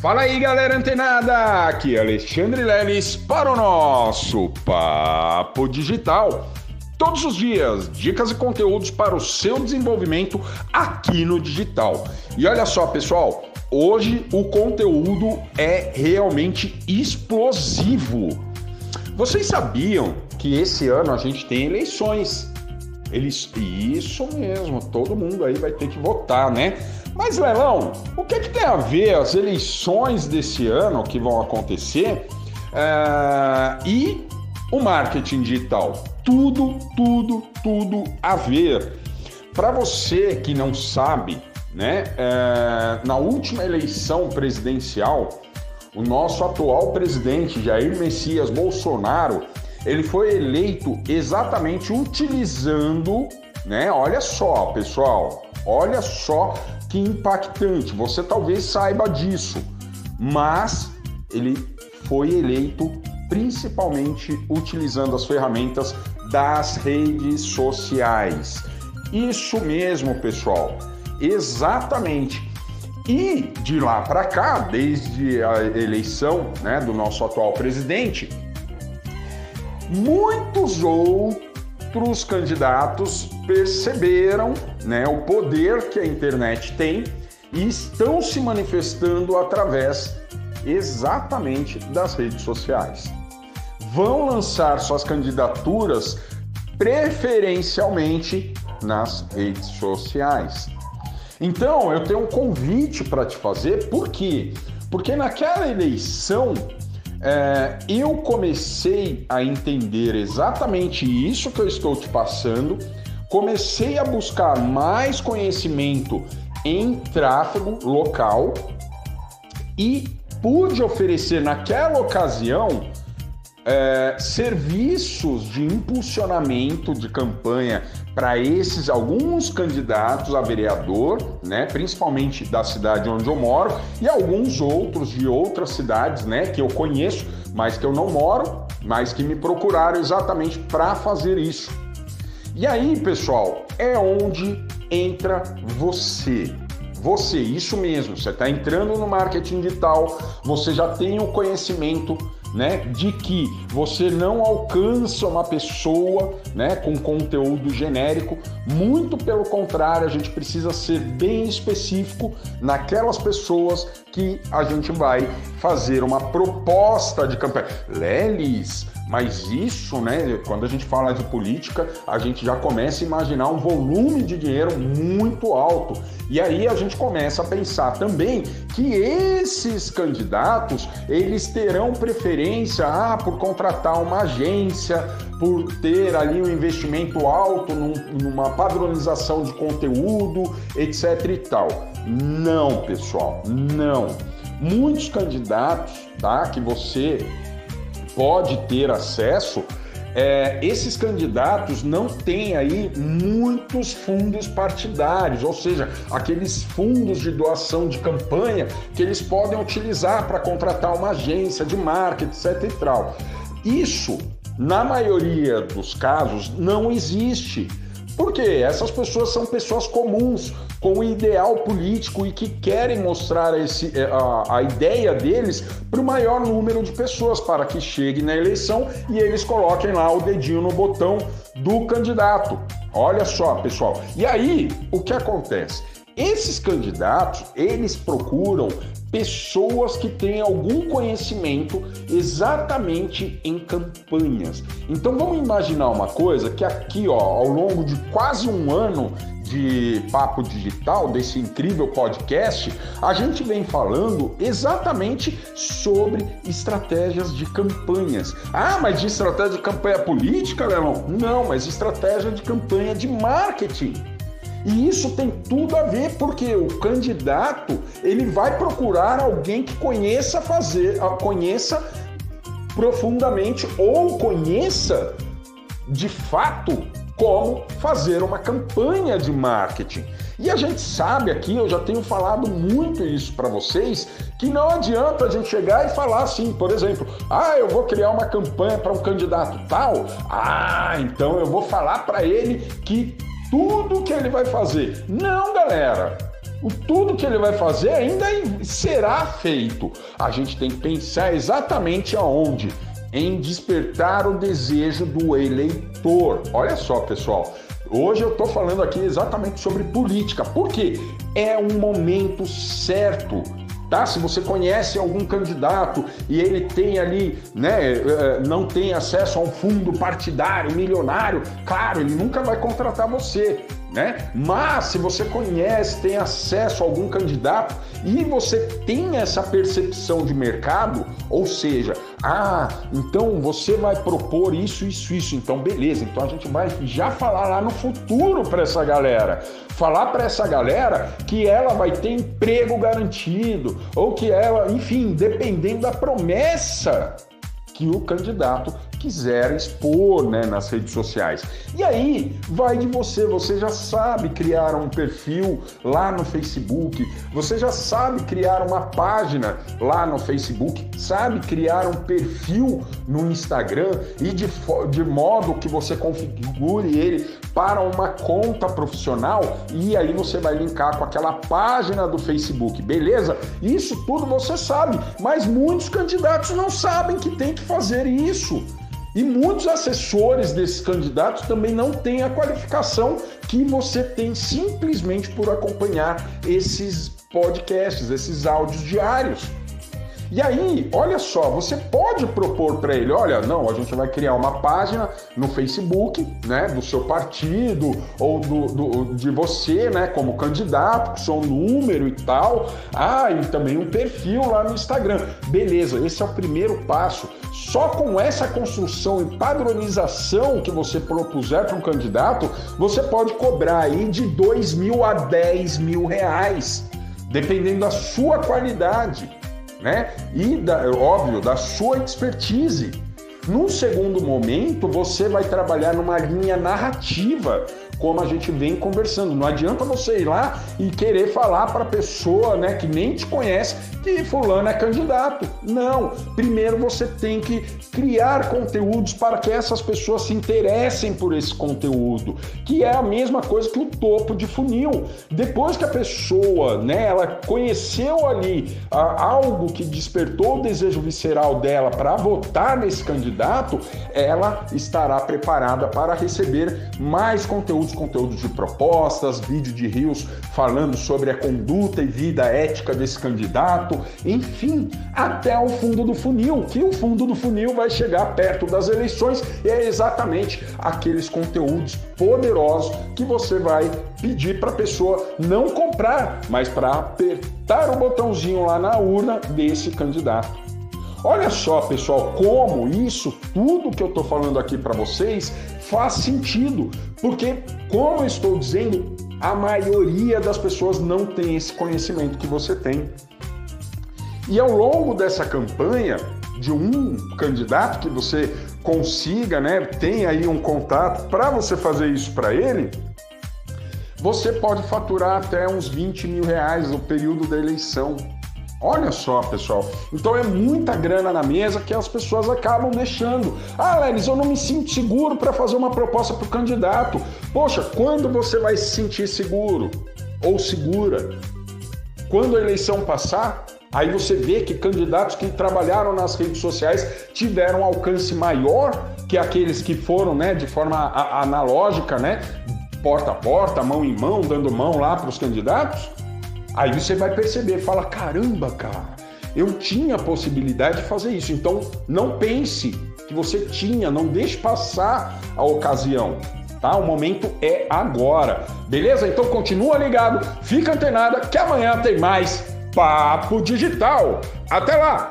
Fala aí, galera antenada! Aqui é Alexandre Leles para o nosso Papo Digital. Todos os dias, dicas e conteúdos para o seu desenvolvimento aqui no digital. E olha só, pessoal, hoje o conteúdo é realmente explosivo. Vocês sabiam que esse ano a gente tem eleições? Eles, isso mesmo, todo mundo aí vai ter que votar, né? Mas, Lelão, o que, é que tem a ver as eleições desse ano que vão acontecer é, e o marketing digital? Tudo, tudo, tudo a ver. Para você que não sabe, né, é, na última eleição presidencial, o nosso atual presidente Jair Messias Bolsonaro, ele foi eleito exatamente utilizando, né? Olha só, pessoal, olha só que impactante. Você talvez saiba disso, mas ele foi eleito principalmente utilizando as ferramentas das redes sociais. Isso mesmo, pessoal. Exatamente. E de lá para cá, desde a eleição né, do nosso atual presidente, muitos outros candidatos perceberam né, o poder que a internet tem e estão se manifestando através exatamente das redes sociais. Vão lançar suas candidaturas preferencialmente nas redes sociais. Então, eu tenho um convite para te fazer, por quê? Porque naquela eleição é, eu comecei a entender exatamente isso que eu estou te passando, comecei a buscar mais conhecimento em tráfego local e pude oferecer naquela ocasião é, serviços de impulsionamento de campanha para esses alguns candidatos a vereador, né, principalmente da cidade onde eu moro, e alguns outros de outras cidades, né, que eu conheço, mas que eu não moro, mas que me procuraram exatamente para fazer isso. E aí, pessoal, é onde entra você. Você, isso mesmo, você está entrando no marketing digital, você já tem o conhecimento né, de que você não alcança uma pessoa, né, com conteúdo genérico, muito pelo contrário, a gente precisa ser bem específico naquelas pessoas que a gente vai fazer uma proposta de campanha. Lelis, mas isso, né, quando a gente fala de política, a gente já começa a imaginar um volume de dinheiro muito alto. E aí a gente começa a pensar também que esses candidatos, eles terão preferência ah, por contratar uma agência, por ter ali um investimento alto num, numa padronização de conteúdo, etc e tal. Não, pessoal, não. Muitos candidatos, tá, que você pode ter acesso, é, esses candidatos não têm aí muitos fundos partidários, ou seja, aqueles fundos de doação de campanha que eles podem utilizar para contratar uma agência de marketing, etc. E tal. Isso, na maioria dos casos, não existe. Porque essas pessoas são pessoas comuns, com um ideal político e que querem mostrar esse, é, a, a ideia deles para o maior número de pessoas, para que chegue na eleição e eles coloquem lá o dedinho no botão do candidato. Olha só, pessoal. E aí, o que acontece? Esses candidatos, eles procuram pessoas que têm algum conhecimento exatamente em campanhas. Então vamos imaginar uma coisa que aqui, ó, ao longo de quase um ano de Papo Digital, desse incrível podcast, a gente vem falando exatamente sobre estratégias de campanhas. Ah, mas de estratégia de campanha política, Leão? Não, mas estratégia de campanha de marketing. E isso tem tudo a ver porque o candidato ele vai procurar alguém que conheça fazer, ah, conheça profundamente ou conheça de fato como fazer uma campanha de marketing. E a gente sabe aqui, eu já tenho falado muito isso para vocês, que não adianta a gente chegar e falar assim, por exemplo, ah, eu vou criar uma campanha para um candidato tal, ah, então eu vou falar para ele que tudo que ele vai fazer. Não, galera. o tudo que ele vai fazer ainda será feito. A gente tem que pensar exatamente aonde? Em despertar o desejo do eleitor. Olha só, pessoal. Hoje eu estou falando aqui exatamente sobre política, porque é um momento certo tá? Se você conhece algum candidato e ele tem ali, né, eh, não tem acesso a um fundo partidário milionário, claro, ele nunca vai contratar você né? Mas se você conhece, tem acesso a algum candidato e você tem essa percepção de mercado, ou seja, ah, então você vai propor isso, isso, isso, então beleza, então a gente vai já falar lá no futuro para essa galera, falar para essa galera que ela vai ter emprego garantido ou que ela, enfim, dependendo da promessa que o candidato quiser expor né, nas redes sociais. E aí vai de você, você já sabe criar um perfil lá no Facebook, você já sabe criar uma página lá no Facebook, sabe criar um perfil no Instagram. E de, de modo que você configure ele para uma conta profissional. E aí você vai linkar com aquela página do Facebook, beleza? Isso tudo você sabe, mas muitos candidatos não sabem que tem que fazer isso. E muitos assessores desses candidatos também não têm a qualificação que você tem simplesmente por acompanhar esses podcasts, esses áudios diários. E aí, olha só, você pode propor para ele, olha, não, a gente vai criar uma página no Facebook, né, do seu partido ou do, do de você, né, como candidato, com seu número e tal. Ah, e também um perfil lá no Instagram. Beleza, esse é o primeiro passo. Só com essa construção e padronização que você propuser para um candidato, você pode cobrar aí de 2 mil a 10 mil reais, dependendo da sua qualidade né? E, da, óbvio, da sua expertise. Num segundo momento, você vai trabalhar numa linha narrativa como a gente vem conversando. Não adianta você ir lá e querer falar para a pessoa né, que nem te conhece que fulano é candidato. Não. Primeiro você tem que criar conteúdos para que essas pessoas se interessem por esse conteúdo, que é a mesma coisa que o topo de funil. Depois que a pessoa, né, ela conheceu ali ah, algo que despertou o desejo visceral dela para votar nesse candidato, ela estará preparada para receber mais conteúdos conteúdos de propostas, vídeo de rios falando sobre a conduta e vida ética desse candidato, enfim, até o fundo do funil, que o fundo do funil vai chegar perto das eleições e é exatamente aqueles conteúdos poderosos que você vai pedir para a pessoa não comprar, mas para apertar o botãozinho lá na urna desse candidato. Olha só, pessoal, como isso tudo que eu estou falando aqui para vocês faz sentido, porque, como eu estou dizendo, a maioria das pessoas não tem esse conhecimento que você tem. E ao longo dessa campanha, de um candidato que você consiga, né, tem aí um contato para você fazer isso para ele, você pode faturar até uns 20 mil reais no período da eleição. Olha só, pessoal. Então é muita grana na mesa que as pessoas acabam deixando. Ah, Lelis, eu não me sinto seguro para fazer uma proposta para o candidato. Poxa, quando você vai se sentir seguro ou segura? Quando a eleição passar, aí você vê que candidatos que trabalharam nas redes sociais tiveram alcance maior que aqueles que foram, né, de forma analógica, né, porta a porta, mão em mão, dando mão lá para os candidatos. Aí você vai perceber, fala: caramba, cara, eu tinha a possibilidade de fazer isso. Então não pense que você tinha, não deixe passar a ocasião. Tá? O momento é agora. Beleza? Então continua ligado, fica antenada que amanhã tem mais Papo Digital. Até lá!